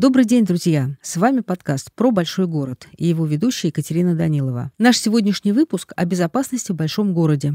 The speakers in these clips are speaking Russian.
Добрый день, друзья! С вами подкаст «Про большой город» и его ведущая Екатерина Данилова. Наш сегодняшний выпуск о безопасности в большом городе.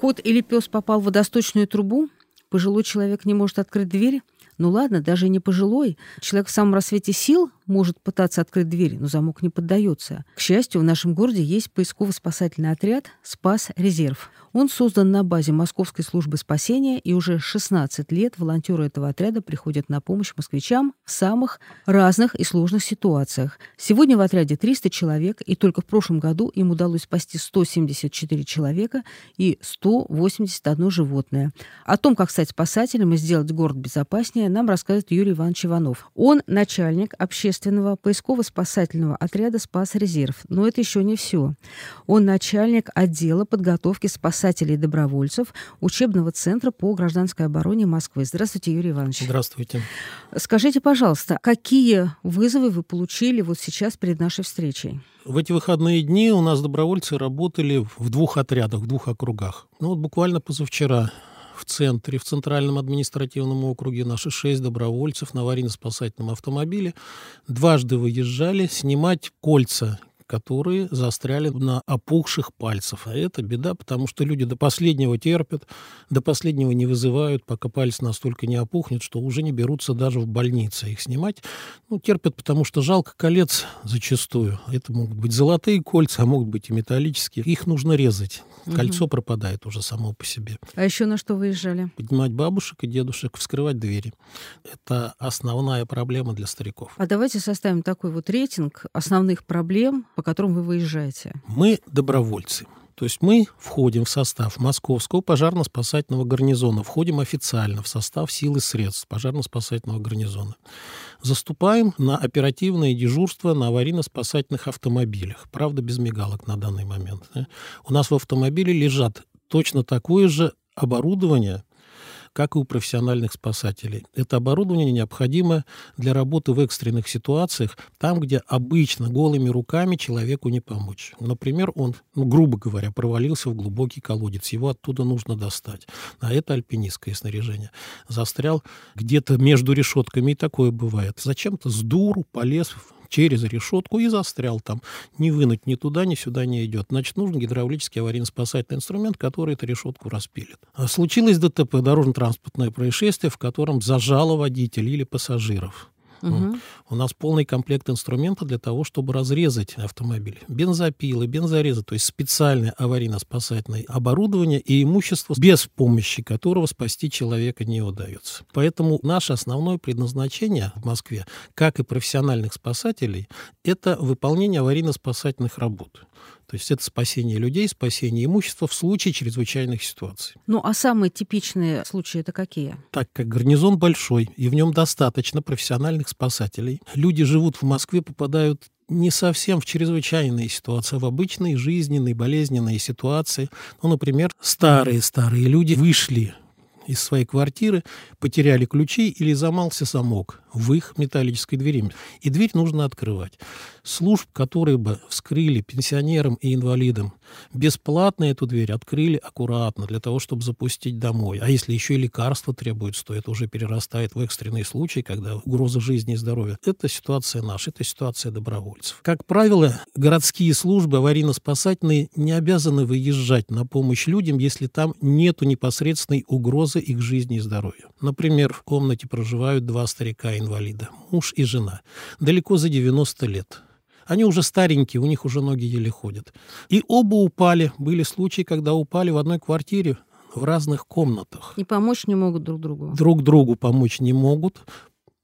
Кот или пес попал в водосточную трубу, пожилой человек не может открыть дверь, ну ладно, даже не пожилой. Человек в самом рассвете сил может пытаться открыть дверь, но замок не поддается. К счастью, в нашем городе есть поисково-спасательный отряд «Спас Резерв». Он создан на базе Московской службы спасения, и уже 16 лет волонтеры этого отряда приходят на помощь москвичам в самых разных и сложных ситуациях. Сегодня в отряде 300 человек, и только в прошлом году им удалось спасти 174 человека и 181 животное. О том, как стать спасателем и сделать город безопаснее, нам рассказывает Юрий Иванович Иванов. Он начальник общественного поисково-спасательного отряда «Спас Резерв». Но это еще не все. Он начальник отдела подготовки спасателей спасателей-добровольцев учебного центра по гражданской обороне Москвы. Здравствуйте, Юрий Иванович. Здравствуйте. Скажите, пожалуйста, какие вызовы вы получили вот сейчас перед нашей встречей? В эти выходные дни у нас добровольцы работали в двух отрядах, в двух округах. Ну вот буквально позавчера в центре, в Центральном административном округе. Наши шесть добровольцев на аварийно-спасательном автомобиле дважды выезжали снимать кольца которые застряли на опухших пальцах. А это беда, потому что люди до последнего терпят, до последнего не вызывают, пока палец настолько не опухнет, что уже не берутся даже в больнице их снимать. Ну, терпят, потому что жалко колец зачастую. Это могут быть золотые кольца, а могут быть и металлические. Их нужно резать. Кольцо угу. пропадает уже само по себе. А еще на что выезжали? Поднимать бабушек и дедушек, вскрывать двери. Это основная проблема для стариков. А давайте составим такой вот рейтинг основных проблем, по которым вы выезжаете? Мы добровольцы. То есть мы входим в состав Московского пожарно-спасательного гарнизона, входим официально в состав сил и средств пожарно-спасательного гарнизона. Заступаем на оперативное дежурство на аварийно-спасательных автомобилях. Правда, без мигалок на данный момент. У нас в автомобиле лежат точно такое же оборудование, как и у профессиональных спасателей. Это оборудование необходимо для работы в экстренных ситуациях, там, где обычно голыми руками человеку не помочь. Например, он, ну, грубо говоря, провалился в глубокий колодец, его оттуда нужно достать. А это альпинистское снаряжение. Застрял где-то между решетками, и такое бывает. Зачем-то с дуру полез через решетку и застрял там. Не вынуть ни туда, ни сюда не идет. Значит, нужен гидравлический аварийно-спасательный инструмент, который эту решетку распилит. А случилось ДТП, дорожно-транспортное происшествие, в котором зажало водителя или пассажиров. У нас полный комплект инструмента для того, чтобы разрезать автомобиль. Бензопилы, бензорезы, то есть специальное аварийно-спасательное оборудование и имущество, без помощи которого спасти человека не удается. Поэтому наше основное предназначение в Москве, как и профессиональных спасателей, это выполнение аварийно-спасательных работ. То есть это спасение людей, спасение имущества в случае чрезвычайных ситуаций. Ну а самые типичные случаи это какие? Так как гарнизон большой, и в нем достаточно профессиональных спасателей, люди живут в Москве, попадают не совсем в чрезвычайные ситуации, а в обычные жизненные, болезненные ситуации. Ну, например, старые-старые люди вышли из своей квартиры, потеряли ключи или замался замок в их металлической двери. И дверь нужно открывать. Служб, которые бы вскрыли пенсионерам и инвалидам, бесплатно эту дверь открыли аккуратно для того, чтобы запустить домой. А если еще и лекарства требуются, то это уже перерастает в экстренный случай, когда угроза жизни и здоровья. Это ситуация наша, это ситуация добровольцев. Как правило, городские службы аварийно-спасательные не обязаны выезжать на помощь людям, если там нету непосредственной угрозы их жизни и здоровью. Например, в комнате проживают два старика-инвалида, муж и жена, далеко за 90 лет. Они уже старенькие, у них уже ноги еле ходят. И оба упали. Были случаи, когда упали в одной квартире в разных комнатах. И помочь не могут друг другу. Друг другу помочь не могут.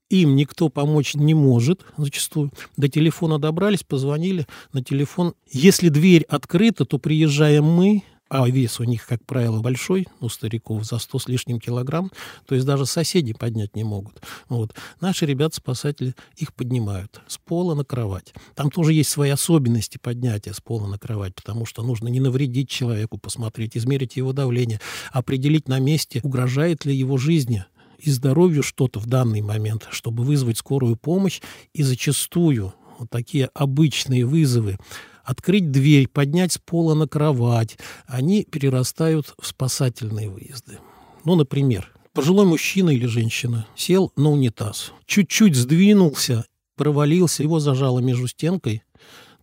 Им никто помочь не может зачастую. До телефона добрались, позвонили на телефон. Если дверь открыта, то приезжаем мы, а вес у них, как правило, большой, у стариков, за 100 с лишним килограмм, то есть даже соседи поднять не могут. Вот. Наши ребята-спасатели их поднимают с пола на кровать. Там тоже есть свои особенности поднятия с пола на кровать, потому что нужно не навредить человеку, посмотреть, измерить его давление, определить на месте, угрожает ли его жизни и здоровью что-то в данный момент, чтобы вызвать скорую помощь. И зачастую вот такие обычные вызовы, открыть дверь, поднять с пола на кровать, они перерастают в спасательные выезды. Ну, например, пожилой мужчина или женщина сел на унитаз, чуть-чуть сдвинулся, провалился, его зажало между стенкой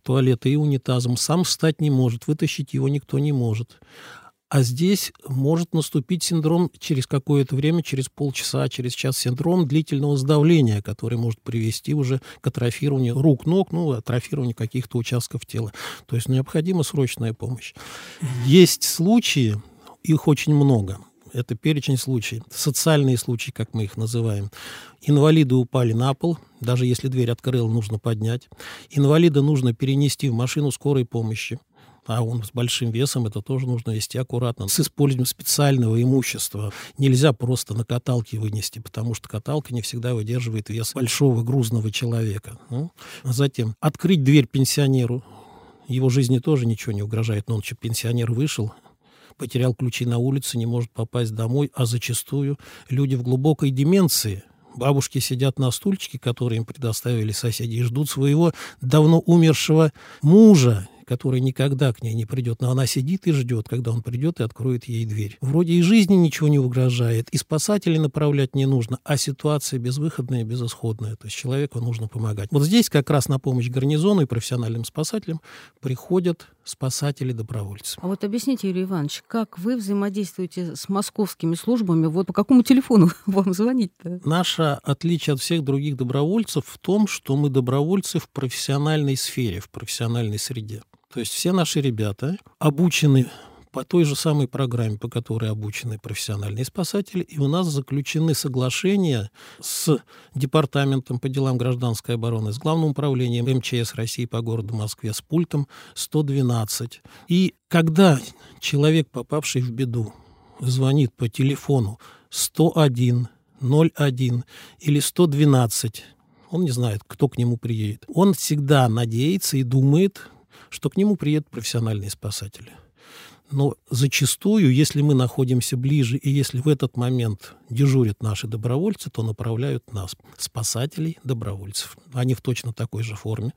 туалета и унитазом, сам встать не может, вытащить его никто не может. А здесь может наступить синдром через какое-то время, через полчаса, через час, синдром длительного сдавления, который может привести уже к атрофированию рук, ног, ну, атрофированию каких-то участков тела. То есть необходима срочная помощь. Есть случаи, их очень много. Это перечень случаев. Социальные случаи, как мы их называем. Инвалиды упали на пол, даже если дверь открыла, нужно поднять. Инвалида нужно перенести в машину скорой помощи а он с большим весом, это тоже нужно вести аккуратно. С использованием специального имущества нельзя просто на каталке вынести, потому что каталка не всегда выдерживает вес большого грузного человека. Ну, затем открыть дверь пенсионеру. Его жизни тоже ничего не угрожает, но он что, пенсионер вышел, потерял ключи на улице, не может попасть домой, а зачастую люди в глубокой деменции – Бабушки сидят на стульчике, который им предоставили соседи, и ждут своего давно умершего мужа который никогда к ней не придет, но она сидит и ждет, когда он придет и откроет ей дверь. Вроде и жизни ничего не угрожает, и спасателей направлять не нужно, а ситуация безвыходная, безысходная. То есть человеку нужно помогать. Вот здесь как раз на помощь гарнизону и профессиональным спасателям приходят спасатели-добровольцы. А вот объясните, Юрий Иванович, как вы взаимодействуете с московскими службами? Вот по какому телефону вам звонить-то? Наше отличие от всех других добровольцев в том, что мы добровольцы в профессиональной сфере, в профессиональной среде. То есть все наши ребята обучены по той же самой программе, по которой обучены профессиональные спасатели, и у нас заключены соглашения с Департаментом по делам гражданской обороны, с Главным управлением МЧС России по городу Москве, с пультом 112. И когда человек, попавший в беду, звонит по телефону 101, 01 или 112, он не знает, кто к нему приедет. Он всегда надеется и думает, что к нему приедут профессиональные спасатели. Но зачастую, если мы находимся ближе, и если в этот момент дежурят наши добровольцы, то направляют нас, спасателей, добровольцев. Они в точно такой же форме,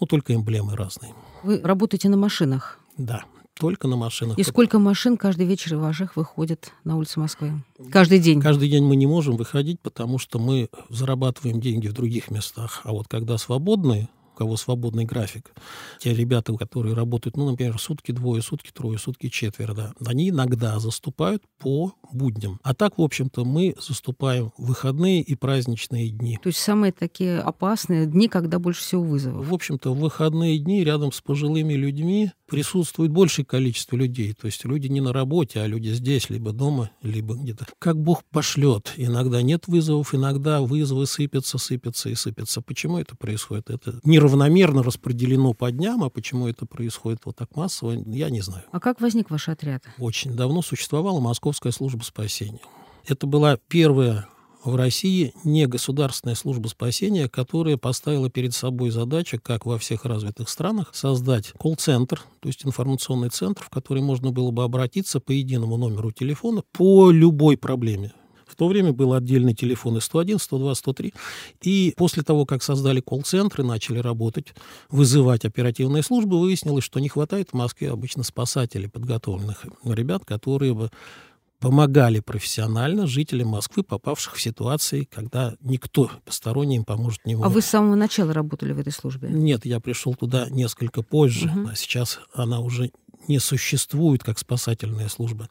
но только эмблемы разные. Вы работаете на машинах? Да, только на машинах. И сколько машин каждый вечер ваших выходит на улицы Москвы? Каждый день? Каждый день мы не можем выходить, потому что мы зарабатываем деньги в других местах. А вот когда свободные у кого свободный график, те ребята, которые работают, ну, например, сутки двое, сутки трое, сутки четверо, да, они иногда заступают по будням. А так, в общем-то, мы заступаем в выходные и праздничные дни. То есть самые такие опасные дни, когда больше всего вызовов? В общем-то, в выходные дни рядом с пожилыми людьми присутствует большее количество людей. То есть люди не на работе, а люди здесь, либо дома, либо где-то. Как Бог пошлет. Иногда нет вызовов, иногда вызовы сыпятся, сыпятся и сыпятся. Почему это происходит? Это неравномерно распределено по дням, а почему это происходит вот так массово, я не знаю. А как возник ваш отряд? Очень давно существовала Московская служба спасения. Это была первая в России не государственная служба спасения, которая поставила перед собой задачу, как во всех развитых странах, создать колл-центр, то есть информационный центр, в который можно было бы обратиться по единому номеру телефона по любой проблеме. В то время был отдельный телефон 101, 102, 103. И после того, как создали колл-центры, начали работать, вызывать оперативные службы, выяснилось, что не хватает в Москве обычно спасателей, подготовленных ребят, которые бы помогали профессионально жителям Москвы, попавших в ситуации, когда никто посторонний им поможет не может. А вы с самого начала работали в этой службе? Нет, я пришел туда несколько позже, угу. а сейчас она уже не существует как спасательная служба.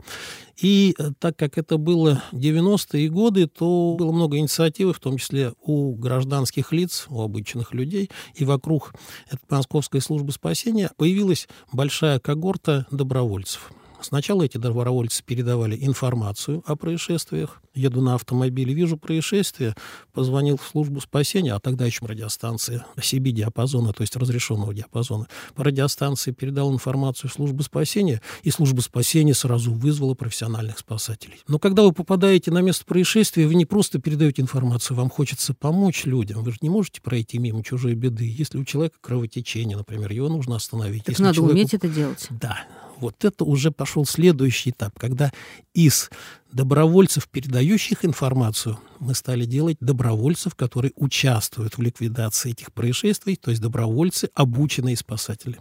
И э, так как это было 90-е годы, то было много инициативы, в том числе у гражданских лиц, у обычных людей, и вокруг этой московской службы спасения появилась большая когорта добровольцев – Сначала эти добровольцы передавали информацию о происшествиях. Еду на автомобиле, вижу происшествие, позвонил в службу спасения, а тогда еще радиостанция CB-диапазона, то есть разрешенного диапазона. По радиостанции передал информацию в службу спасения, и служба спасения сразу вызвала профессиональных спасателей. Но когда вы попадаете на место происшествия, вы не просто передаете информацию, вам хочется помочь людям. Вы же не можете пройти мимо чужой беды. Если у человека кровотечение, например, его нужно остановить. Так Если надо человеку... уметь это делать. Да, вот это уже пошел следующий этап, когда из добровольцев, передающих информацию, мы стали делать добровольцев, которые участвуют в ликвидации этих происшествий, то есть добровольцы, обученные спасатели.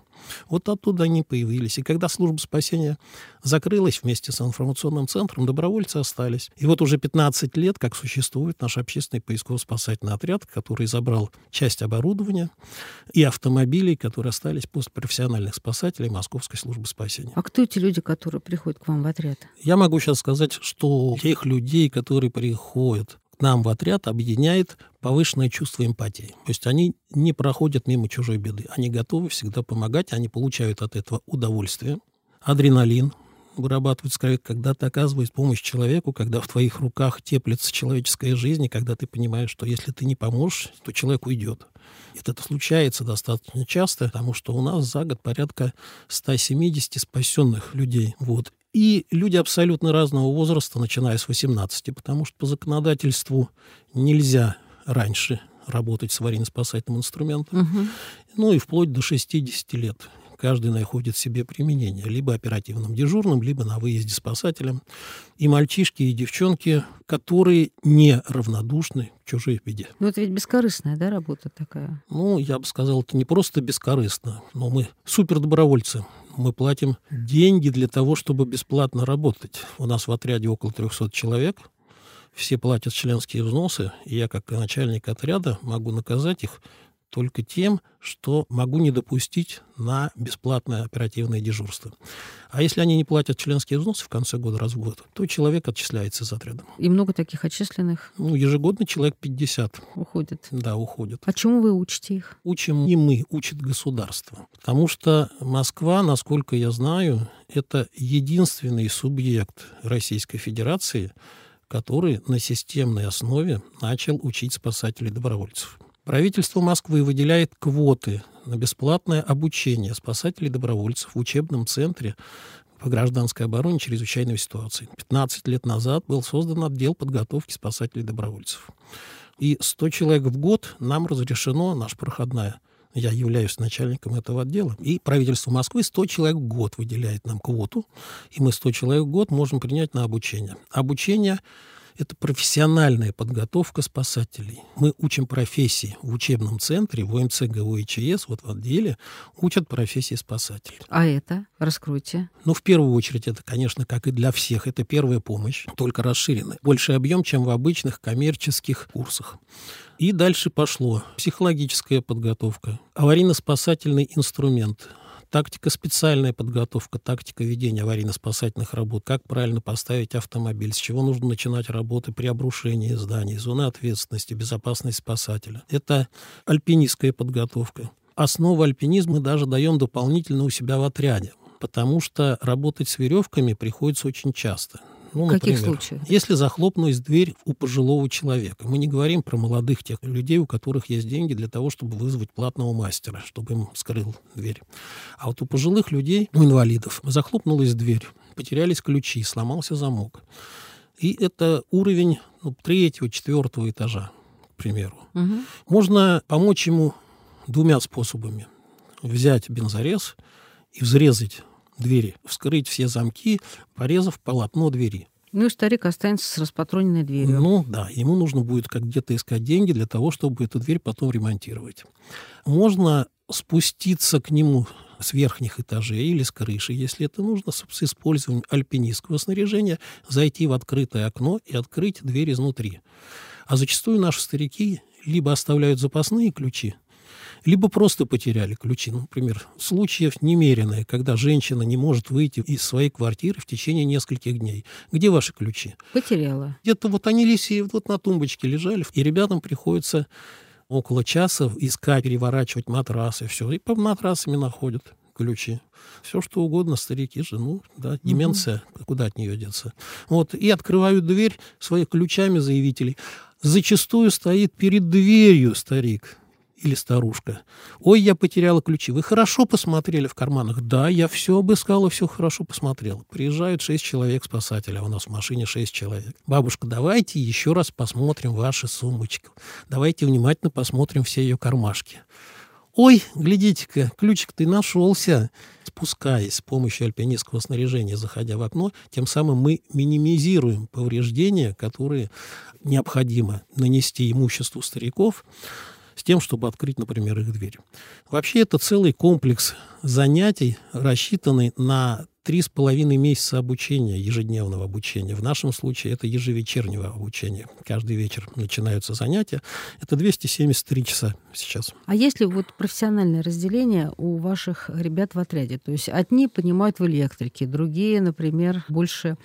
Вот оттуда они появились. И когда служба спасения закрылась вместе с информационным центром, добровольцы остались. И вот уже 15 лет, как существует наш общественный поисково-спасательный отряд, который забрал часть оборудования и автомобилей, которые остались после профессиональных спасателей Московской службы спасения. А кто эти люди, которые приходят к вам в отряд? Я могу сейчас сказать, что тех людей, которые приходят нам в отряд объединяет повышенное чувство эмпатии. То есть они не проходят мимо чужой беды. Они готовы всегда помогать, они получают от этого удовольствие, адреналин, вырабатывается крови, когда ты оказываешь помощь человеку, когда в твоих руках теплится человеческая жизнь, и когда ты понимаешь, что если ты не поможешь, то человек уйдет. И это случается достаточно часто, потому что у нас за год порядка 170 спасенных людей. Вот. И люди абсолютно разного возраста, начиная с 18, потому что по законодательству нельзя раньше работать с аварийно-спасательным инструментом, угу. ну и вплоть до 60 лет каждый находит себе применение, либо оперативным дежурным, либо на выезде спасателем. И мальчишки, и девчонки, которые не равнодушны к чужой беде. Ну, это ведь бескорыстная, да, работа такая? Ну, я бы сказал, это не просто бескорыстно, но мы супердобровольцы. Мы платим деньги для того, чтобы бесплатно работать. У нас в отряде около 300 человек, все платят членские взносы, и я, как начальник отряда, могу наказать их только тем, что могу не допустить на бесплатное оперативное дежурство. А если они не платят членские взносы в конце года раз в год, то человек отчисляется из отряда. И много таких отчисленных? Ну, ежегодно человек 50. Уходит? Да, уходит. А чему вы учите их? Учим не мы, учит государство. Потому что Москва, насколько я знаю, это единственный субъект Российской Федерации, который на системной основе начал учить спасателей добровольцев. Правительство Москвы выделяет квоты на бесплатное обучение спасателей-добровольцев в учебном центре по гражданской обороне чрезвычайной ситуации. 15 лет назад был создан отдел подготовки спасателей-добровольцев. И 100 человек в год нам разрешено, наша проходная, я являюсь начальником этого отдела, и правительство Москвы 100 человек в год выделяет нам квоту, и мы 100 человек в год можем принять на обучение. Обучение это профессиональная подготовка спасателей. Мы учим профессии в учебном центре, в ОМЦ ГУИЧС, вот в отделе, учат профессии спасателей. А это? Раскройте. Ну, в первую очередь, это, конечно, как и для всех, это первая помощь, только расширенная. Больший объем, чем в обычных коммерческих курсах. И дальше пошло психологическая подготовка, аварийно-спасательный инструмент, Тактика специальная подготовка, тактика ведения аварийно-спасательных работ, как правильно поставить автомобиль, с чего нужно начинать работы при обрушении зданий, зоны ответственности, безопасность спасателя. Это альпинистская подготовка. Основу альпинизма даже даем дополнительно у себя в отряде, потому что работать с веревками приходится очень часто. Ну, каких случаях? Если захлопнулась дверь у пожилого человека. Мы не говорим про молодых тех людей, у которых есть деньги для того, чтобы вызвать платного мастера, чтобы им скрыл дверь. А вот у пожилых людей, у инвалидов, захлопнулась дверь, потерялись ключи, сломался замок. И это уровень ну, третьего, четвертого этажа, к примеру. Угу. Можно помочь ему двумя способами. Взять бензорез и взрезать двери, вскрыть все замки, порезав полотно двери. Ну и старик останется с распатроненной дверью. Ну да, ему нужно будет как где-то искать деньги для того, чтобы эту дверь потом ремонтировать. Можно спуститься к нему с верхних этажей или с крыши, если это нужно, с использованием альпинистского снаряжения, зайти в открытое окно и открыть дверь изнутри. А зачастую наши старики либо оставляют запасные ключи, либо просто потеряли ключи. Например, случаев немеренное, когда женщина не может выйти из своей квартиры в течение нескольких дней. Где ваши ключи? Потеряла. Где-то вот они лиси вот на тумбочке лежали, и ребятам приходится около часа искать, переворачивать матрасы, все. И по матрасами находят ключи. Все, что угодно, старики же, ну, да, деменция, угу. куда от нее деться. Вот, и открывают дверь своими ключами заявителей. Зачастую стоит перед дверью старик или старушка. «Ой, я потеряла ключи. Вы хорошо посмотрели в карманах?» «Да, я все обыскала, все хорошо посмотрела». Приезжают шесть человек спасателя, а у нас в машине шесть человек. «Бабушка, давайте еще раз посмотрим ваши сумочки. Давайте внимательно посмотрим все ее кармашки». Ой, глядите-ка, ключик-то нашелся. Спускаясь с помощью альпинистского снаряжения, заходя в окно, тем самым мы минимизируем повреждения, которые необходимо нанести имуществу стариков, с тем, чтобы открыть, например, их дверь. Вообще это целый комплекс занятий, рассчитанный на три с половиной месяца обучения, ежедневного обучения. В нашем случае это ежевечернего обучения. Каждый вечер начинаются занятия. Это 273 часа сейчас. А есть ли вот профессиональное разделение у ваших ребят в отряде? То есть одни понимают в электрике, другие, например, больше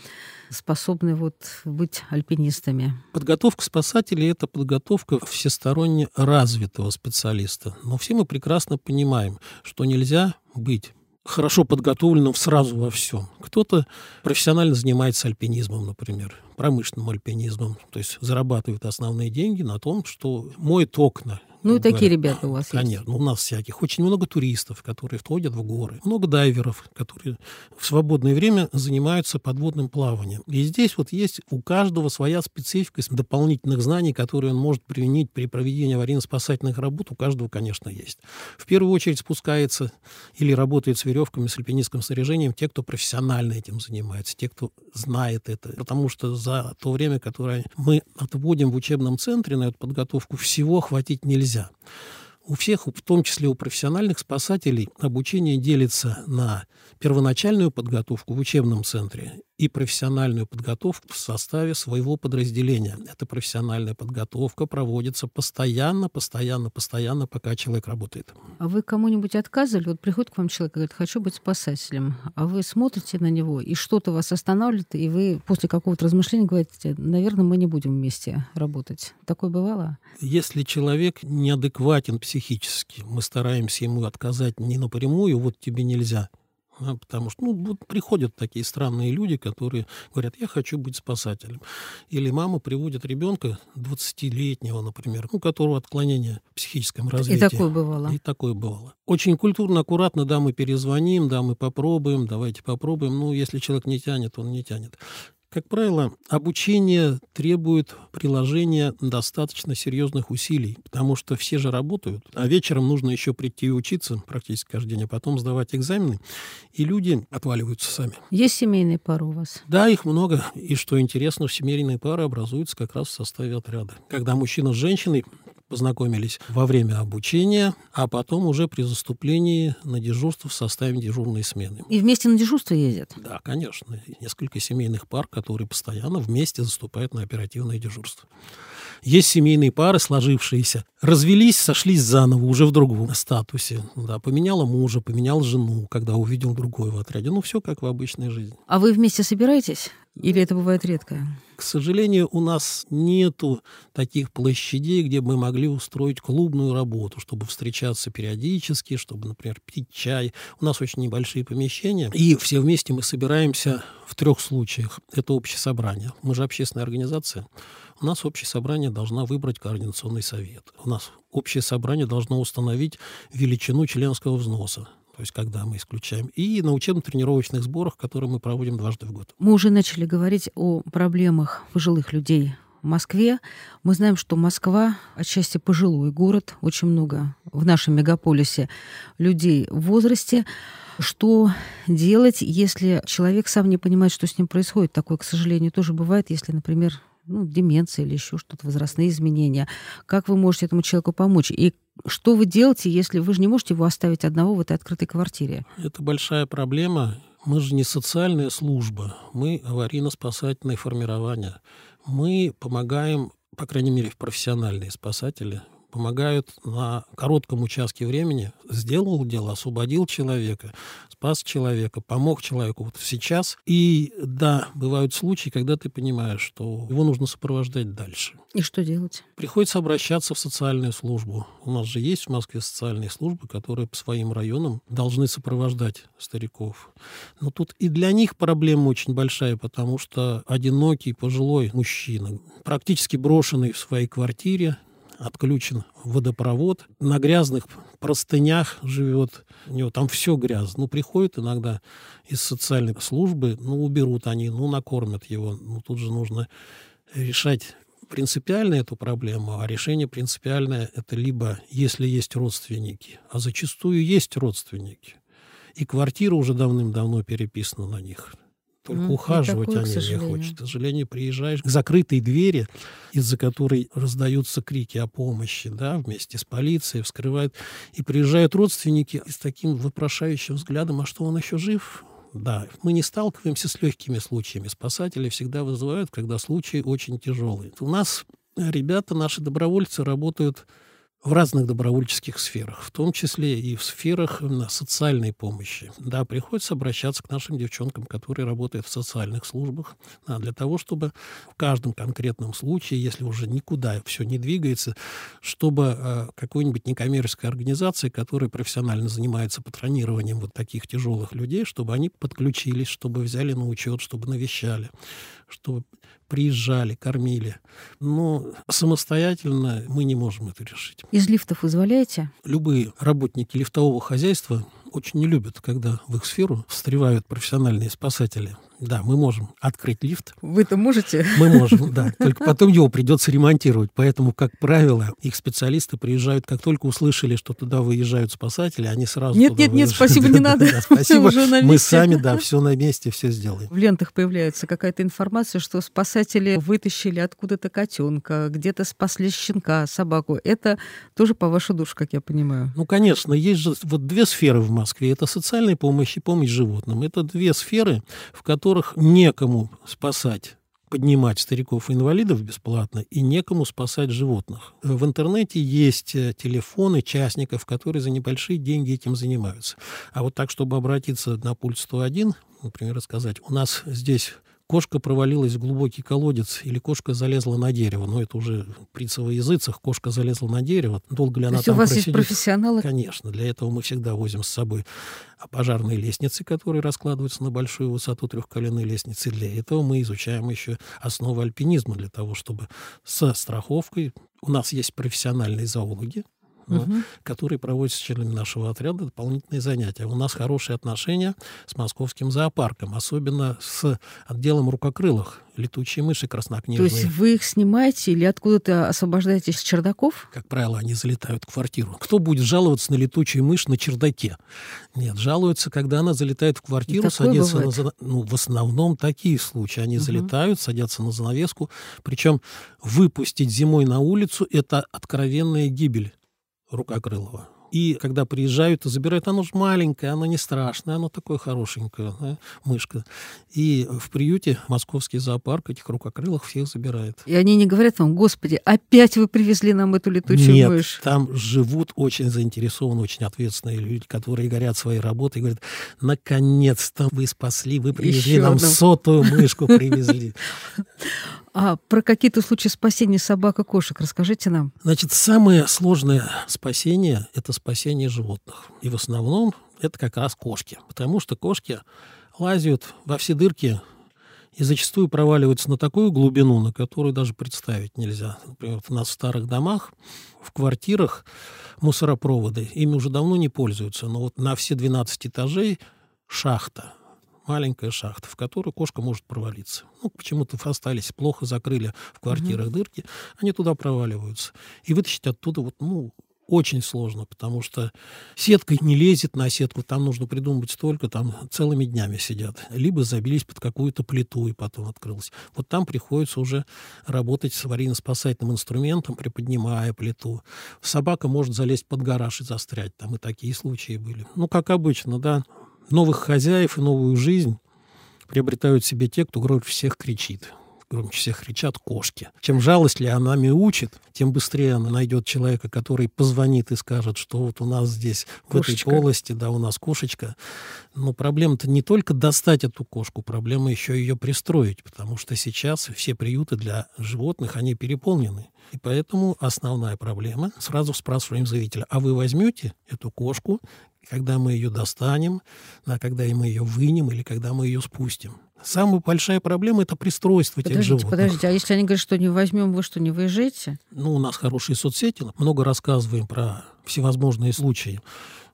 способны вот быть альпинистами? Подготовка спасателей – это подготовка всесторонне развитого специалиста. Но все мы прекрасно понимаем, что нельзя быть хорошо подготовленным сразу во всем. Кто-то профессионально занимается альпинизмом, например, промышленным альпинизмом, то есть зарабатывает основные деньги на том, что моет окна ну, и такие ребята у вас Конечно, есть. Конечно, у нас всяких. Очень много туристов, которые входят в горы. Много дайверов, которые в свободное время занимаются подводным плаванием. И здесь вот есть у каждого своя специфика дополнительных знаний, которые он может применить при проведении аварийно-спасательных работ. У каждого, конечно, есть. В первую очередь спускается или работает с веревками, с альпинистским снаряжением те, кто профессионально этим занимается, те, кто знает это. Потому что за то время, которое мы отводим в учебном центре на эту подготовку, всего хватить нельзя нельзя. У всех, в том числе у профессиональных спасателей, обучение делится на первоначальную подготовку в учебном центре и профессиональную подготовку в составе своего подразделения. Эта профессиональная подготовка проводится постоянно, постоянно, постоянно, пока человек работает. А вы кому-нибудь отказывали? Вот приходит к вам человек и говорит, хочу быть спасателем, а вы смотрите на него, и что-то вас останавливает, и вы после какого-то размышления говорите, наверное, мы не будем вместе работать. Такое бывало? Если человек неадекватен психически, мы стараемся ему отказать не напрямую, вот тебе нельзя, потому что ну, вот приходят такие странные люди, которые говорят, я хочу быть спасателем. Или мама приводит ребенка 20-летнего, например, у которого отклонение в психическом развитии. И такое бывало. И такое бывало. Очень культурно, аккуратно, да, мы перезвоним, да, мы попробуем, давайте попробуем. Ну, если человек не тянет, он не тянет. Как правило, обучение требует приложения достаточно серьезных усилий, потому что все же работают, а вечером нужно еще прийти и учиться практически каждый день, а потом сдавать экзамены, и люди отваливаются сами. Есть семейные пары у вас? Да, их много. И что интересно, семейные пары образуются как раз в составе отряда. Когда мужчина с женщиной познакомились во время обучения, а потом уже при заступлении на дежурство в составе дежурной смены. И вместе на дежурство ездят? Да, конечно. Несколько семейных пар, которые постоянно вместе заступают на оперативное дежурство. Есть семейные пары, сложившиеся, развелись, сошлись заново, уже в другом статусе. Да, поменяла мужа, поменял жену, когда увидел другой в отряде. Ну, все как в обычной жизни. А вы вместе собираетесь? Или это бывает редко? К сожалению, у нас нету таких площадей, где мы могли устроить клубную работу, чтобы встречаться периодически, чтобы, например, пить чай. У нас очень небольшие помещения, и все вместе мы собираемся в трех случаях. Это общее собрание. Мы же общественная организация. У нас общее собрание должна выбрать координационный совет. У нас общее собрание должно установить величину членского взноса то есть когда мы исключаем, и на учебно-тренировочных сборах, которые мы проводим дважды в год. Мы уже начали говорить о проблемах пожилых людей в Москве. Мы знаем, что Москва отчасти пожилой город, очень много в нашем мегаполисе людей в возрасте. Что делать, если человек сам не понимает, что с ним происходит? Такое, к сожалению, тоже бывает, если, например, ну, деменция или еще что-то, возрастные изменения. Как вы можете этому человеку помочь? И что вы делаете, если вы же не можете его оставить одного в этой открытой квартире? Это большая проблема. Мы же не социальная служба, мы аварийно-спасательное формирование. Мы помогаем, по крайней мере, профессиональные спасатели, помогают на коротком участке времени. Сделал дело, освободил человека, спас человека, помог человеку вот сейчас. И да, бывают случаи, когда ты понимаешь, что его нужно сопровождать дальше. И что делать? Приходится обращаться в социальную службу. У нас же есть в Москве социальные службы, которые по своим районам должны сопровождать стариков. Но тут и для них проблема очень большая, потому что одинокий пожилой мужчина, практически брошенный в своей квартире, отключен водопровод, на грязных простынях живет, у него там все грязно. Ну, приходит иногда из социальной службы, ну, уберут они, ну, накормят его. Ну, тут же нужно решать принципиально эту проблему, а решение принципиальное – это либо если есть родственники, а зачастую есть родственники, и квартира уже давным-давно переписана на них – только mm, ухаживать такое, они не хочет. К сожалению, приезжаешь к закрытой двери, из-за которой раздаются крики о помощи, да, вместе с полицией, вскрывают. И приезжают родственники с таким вопрошающим взглядом, а что он еще жив? Да, мы не сталкиваемся с легкими случаями. Спасатели всегда вызывают, когда случаи очень тяжелые. У нас ребята, наши добровольцы, работают в разных добровольческих сферах, в том числе и в сферах социальной помощи. Да, приходится обращаться к нашим девчонкам, которые работают в социальных службах, да, для того, чтобы в каждом конкретном случае, если уже никуда все не двигается, чтобы э, какой-нибудь некоммерческая организация, которая профессионально занимается патронированием вот таких тяжелых людей, чтобы они подключились, чтобы взяли на учет, чтобы навещали, чтобы приезжали, кормили. Но самостоятельно мы не можем это решить. Из лифтов вызволяете? Любые работники лифтового хозяйства очень не любят, когда в их сферу встревают профессиональные спасатели. Да, мы можем открыть лифт. Вы-то можете? Мы можем, да. Только потом его придется ремонтировать. Поэтому, как правило, их специалисты приезжают, как только услышали, что туда выезжают спасатели, они сразу Нет, нет, нет, спасибо, не надо. Спасибо, мы сами, да, все на месте, все сделаем. В лентах появляется какая-то информация, что спасатели вытащили откуда-то котенка, где-то спасли щенка, собаку. Это тоже по вашей душе, как я понимаю. Ну, конечно, есть же вот две сферы в Москве. Это социальная помощь и помощь животным. Это две сферы, в которых некому спасать поднимать стариков и инвалидов бесплатно и некому спасать животных. В интернете есть э, телефоны частников, которые за небольшие деньги этим занимаются. А вот так, чтобы обратиться на пульт 101, например, сказать, у нас здесь кошка провалилась в глубокий колодец или кошка залезла на дерево. Но это уже при языцах. Кошка залезла на дерево. Долго ли она То там у вас просидит? есть профессионалы? Конечно. Для этого мы всегда возим с собой пожарные лестницы, которые раскладываются на большую высоту трехколенной лестницы. Для этого мы изучаем еще основы альпинизма, для того, чтобы со страховкой... У нас есть профессиональные зоологи, угу. которые проводят с членами нашего отряда дополнительные занятия. У нас хорошие отношения с московским зоопарком, особенно с отделом рукокрылых летучие мыши краснокнижные. То есть вы их снимаете или откуда-то освобождаете с чердаков? Как правило, они залетают в квартиру. Кто будет жаловаться на летучую мышь на чердаке? Нет, жалуются, когда она залетает в квартиру, садится бывает. на... Ну, в основном такие случаи. Они угу. залетают, садятся на занавеску. Причем выпустить зимой на улицу – это откровенная гибель Рукокрылова. И когда приезжают и забирают, оно же маленькое, оно не страшное, оно такое хорошенькое, да, мышка. И в приюте московский зоопарк этих рукокрылых всех забирает. И они не говорят вам, господи, опять вы привезли нам эту летучую Нет, мышь? там живут очень заинтересованные, очень ответственные люди, которые горят своей работой и говорят, наконец-то вы спасли, вы привезли Еще нам одну. сотую мышку привезли. А про какие-то случаи спасения собак и кошек расскажите нам. Значит, самое сложное спасение – это спасение животных. И в основном это как раз кошки. Потому что кошки лазят во все дырки и зачастую проваливаются на такую глубину, на которую даже представить нельзя. Например, у нас в старых домах, в квартирах мусоропроводы, ими уже давно не пользуются, но вот на все 12 этажей шахта – маленькая шахта, в которую кошка может провалиться. Ну, почему-то остались, плохо закрыли в квартирах угу. дырки, они туда проваливаются. И вытащить оттуда вот, ну, очень сложно, потому что сетка не лезет на сетку, там нужно придумать столько, там целыми днями сидят. Либо забились под какую-то плиту и потом открылась. Вот там приходится уже работать с аварийно-спасательным инструментом, приподнимая плиту. Собака может залезть под гараж и застрять. Там и такие случаи были. Ну, как обычно, да новых хозяев и новую жизнь приобретают себе те, кто громче всех кричит. Громче всех кричат кошки. Чем жалость ли она учит, тем быстрее она найдет человека, который позвонит и скажет, что вот у нас здесь, кошечка. в этой полости, да, у нас кошечка. Но проблема-то не только достать эту кошку, проблема еще ее пристроить, потому что сейчас все приюты для животных, они переполнены. И поэтому основная проблема, сразу спрашиваем заявителя, а вы возьмете эту кошку когда мы ее достанем, да, когда мы ее вынем или когда мы ее спустим. Самая большая проблема – это пристройство подождите, этих животных. Подождите, а если они говорят, что не возьмем, вы что, не выезжаете? Ну, у нас хорошие соцсети, много рассказываем про всевозможные случаи.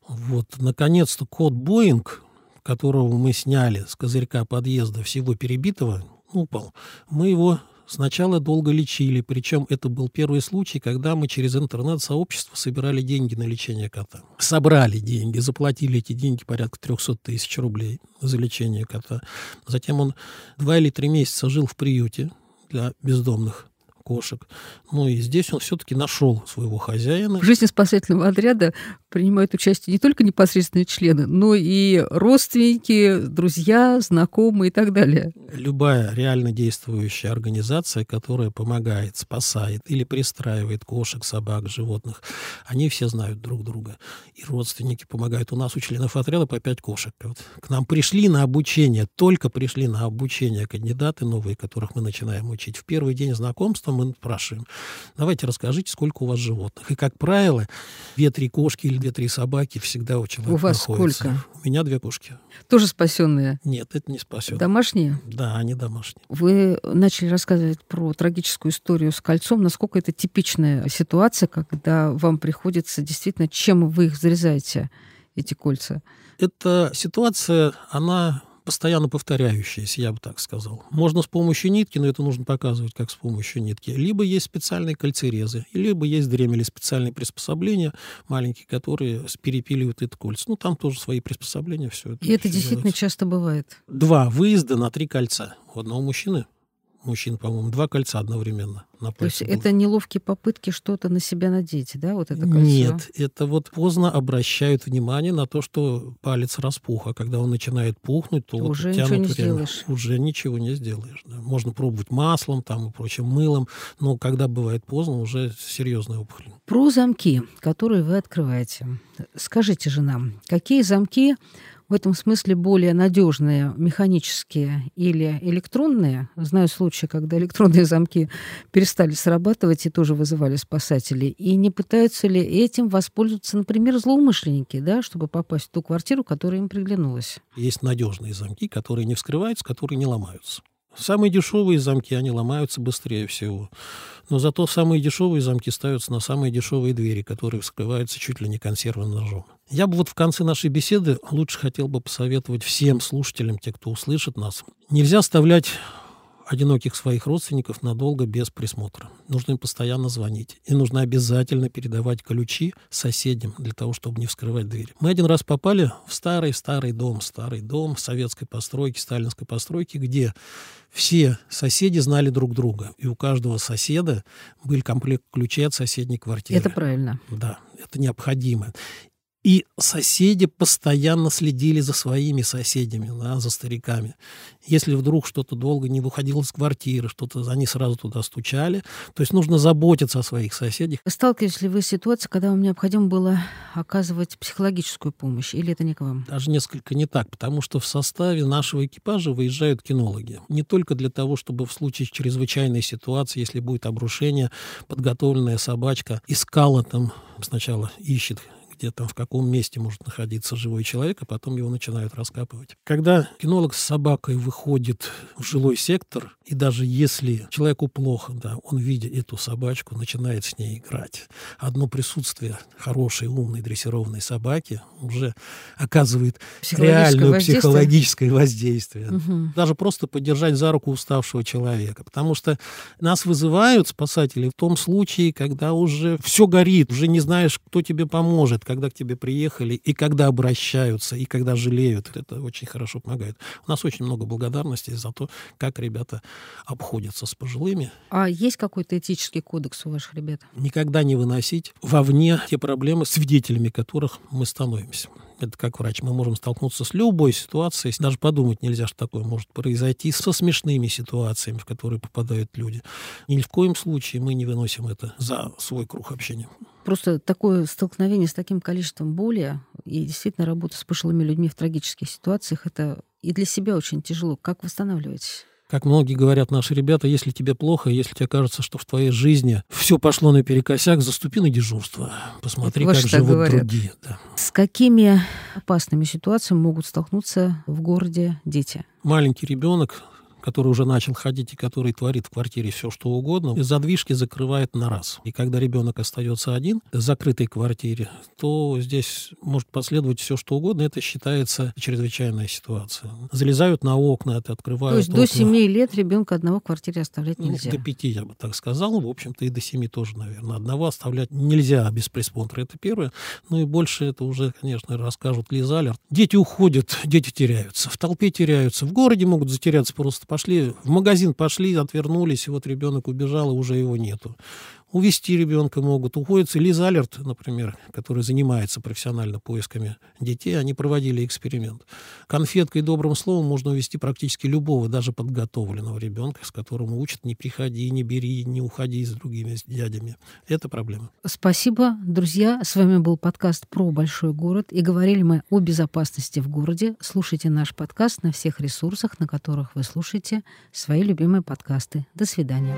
Вот, наконец-то код Боинг, которого мы сняли с козырька подъезда всего перебитого, упал. Мы его Сначала долго лечили, причем это был первый случай, когда мы через интернет-сообщество собирали деньги на лечение кота. Собрали деньги, заплатили эти деньги порядка 300 тысяч рублей за лечение кота. Затем он два или три месяца жил в приюте для бездомных кошек. Ну и здесь он все-таки нашел своего хозяина. В жизни спасательного отряда принимают участие не только непосредственные члены, но и родственники, друзья, знакомые и так далее. Любая реально действующая организация, которая помогает, спасает или пристраивает кошек, собак, животных, они все знают друг друга. И родственники помогают. У нас у членов отряда по пять кошек. Вот к нам пришли на обучение, только пришли на обучение кандидаты новые, которых мы начинаем учить. В первый день знакомства мы спрашиваем, давайте расскажите, сколько у вас животных. И, как правило, две-три кошки или две-три собаки всегда у человека У вас находятся. сколько? У меня две кошки. Тоже спасенные? Нет, это не спасет. Домашние? Да, они домашние. Вы начали рассказывать про трагическую историю с кольцом. Насколько это типичная ситуация, когда вам приходится действительно, чем вы их зарезаете, эти кольца? Эта ситуация, она постоянно повторяющаяся, я бы так сказал. Можно с помощью нитки, но это нужно показывать, как с помощью нитки. Либо есть специальные кольцерезы, либо есть дремели специальные приспособления маленькие, которые перепиливают это кольца. Ну, там тоже свои приспособления, все это. И это действительно делается. часто бывает. Два выезда на три кольца. У одного мужчины, мужчин, по-моему, два кольца одновременно на То есть пальце было. это неловкие попытки что-то на себя надеть, да, вот это кольцо? Нет, это вот поздно обращают внимание на то, что палец распух, а когда он начинает пухнуть, то То вот уже тянут ничего не время. сделаешь. Уже ничего не сделаешь. да. Можно пробовать маслом там и прочим мылом, но когда бывает поздно, уже серьезная опухоль. Про замки, которые вы открываете. Скажите же нам, какие замки в этом смысле более надежные, механические или электронные? Знаю случаи, когда электронные замки перестали срабатывать и тоже вызывали спасателей. И не пытаются ли этим воспользоваться, например, злоумышленники, да, чтобы попасть в ту квартиру, которая им приглянулась? Есть надежные замки, которые не вскрываются, которые не ломаются. Самые дешевые замки, они ломаются быстрее всего. Но зато самые дешевые замки ставятся на самые дешевые двери, которые вскрываются чуть ли не консервным ножом. Я бы вот в конце нашей беседы лучше хотел бы посоветовать всем слушателям, те, кто услышит нас, нельзя оставлять одиноких своих родственников надолго без присмотра. Нужно им постоянно звонить. И нужно обязательно передавать ключи соседям для того, чтобы не вскрывать дверь. Мы один раз попали в старый-старый дом, старый дом советской постройки, сталинской постройки, где все соседи знали друг друга. И у каждого соседа был комплект ключей от соседней квартиры. Это правильно. Да, это необходимо. И соседи постоянно следили за своими соседями, да, за стариками. Если вдруг что-то долго не выходило из квартиры, что-то они сразу туда стучали. То есть нужно заботиться о своих соседях. Сталкивались ли вы с ситуацией, когда вам необходимо было оказывать психологическую помощь, или это не к вам? Даже несколько не так, потому что в составе нашего экипажа выезжают кинологи. Не только для того, чтобы в случае чрезвычайной ситуации, если будет обрушение, подготовленная собачка искала там, сначала ищет где там, в каком месте может находиться живой человек, а потом его начинают раскапывать. Когда кинолог с собакой выходит в жилой сектор, и даже если человеку плохо, да, он, видя эту собачку, начинает с ней играть. Одно присутствие хорошей, умной, дрессированной собаки уже оказывает Психологическое реальное воздействие? психологическое воздействие. Мгм. Даже просто поддержать за руку уставшего человека. Потому что нас вызывают спасатели в том случае, когда уже все горит, уже не знаешь, кто тебе поможет, когда к тебе приехали, и когда обращаются, и когда жалеют. Это очень хорошо помогает. У нас очень много благодарности за то, как ребята обходятся с пожилыми. А есть какой-то этический кодекс у ваших ребят? Никогда не выносить вовне те проблемы, свидетелями которых мы становимся. Это как врач. Мы можем столкнуться с любой ситуацией. Даже подумать нельзя, что такое может произойти со смешными ситуациями, в которые попадают люди. Ни в коем случае мы не выносим это за свой круг общения. Просто такое столкновение с таким количеством боли и действительно работа с пожилыми людьми в трагических ситуациях, это и для себя очень тяжело. Как восстанавливаетесь? Как многие говорят наши ребята, если тебе плохо, если тебе кажется, что в твоей жизни все пошло наперекосяк, заступи на дежурство. Посмотри, ваши как живут говорят. другие. Да. С какими опасными ситуациями могут столкнуться в городе дети? Маленький ребенок, который уже начал ходить и который творит в квартире все, что угодно, задвижки закрывает на раз. И когда ребенок остается один в закрытой квартире, то здесь может последовать все, что угодно. Это считается чрезвычайная ситуация. Залезают на окна, это открывают То есть окна. до 7 лет ребенка одного в квартире оставлять Ну, нельзя. до пяти, я бы так сказал. В общем-то, и до семи тоже, наверное. Одного оставлять нельзя без присмотра. Это первое. Ну и больше это уже, конечно, расскажут Лиза Алерт. Дети уходят, дети теряются. В толпе теряются. В городе могут затеряться. Просто пошли, в магазин пошли, отвернулись, и вот ребенок убежал, и уже его нету. Увести ребенка могут. Уходит Лиза Алерт, например, который занимается профессионально поисками детей. Они проводили эксперимент. Конфеткой и добрым словом можно увести практически любого, даже подготовленного ребенка, с которым учат не приходи, не бери, не уходи с другими с дядями. Это проблема. Спасибо, друзья. С вами был подкаст про большой город. И говорили мы о безопасности в городе. Слушайте наш подкаст на всех ресурсах, на которых вы слушаете свои любимые подкасты. До свидания.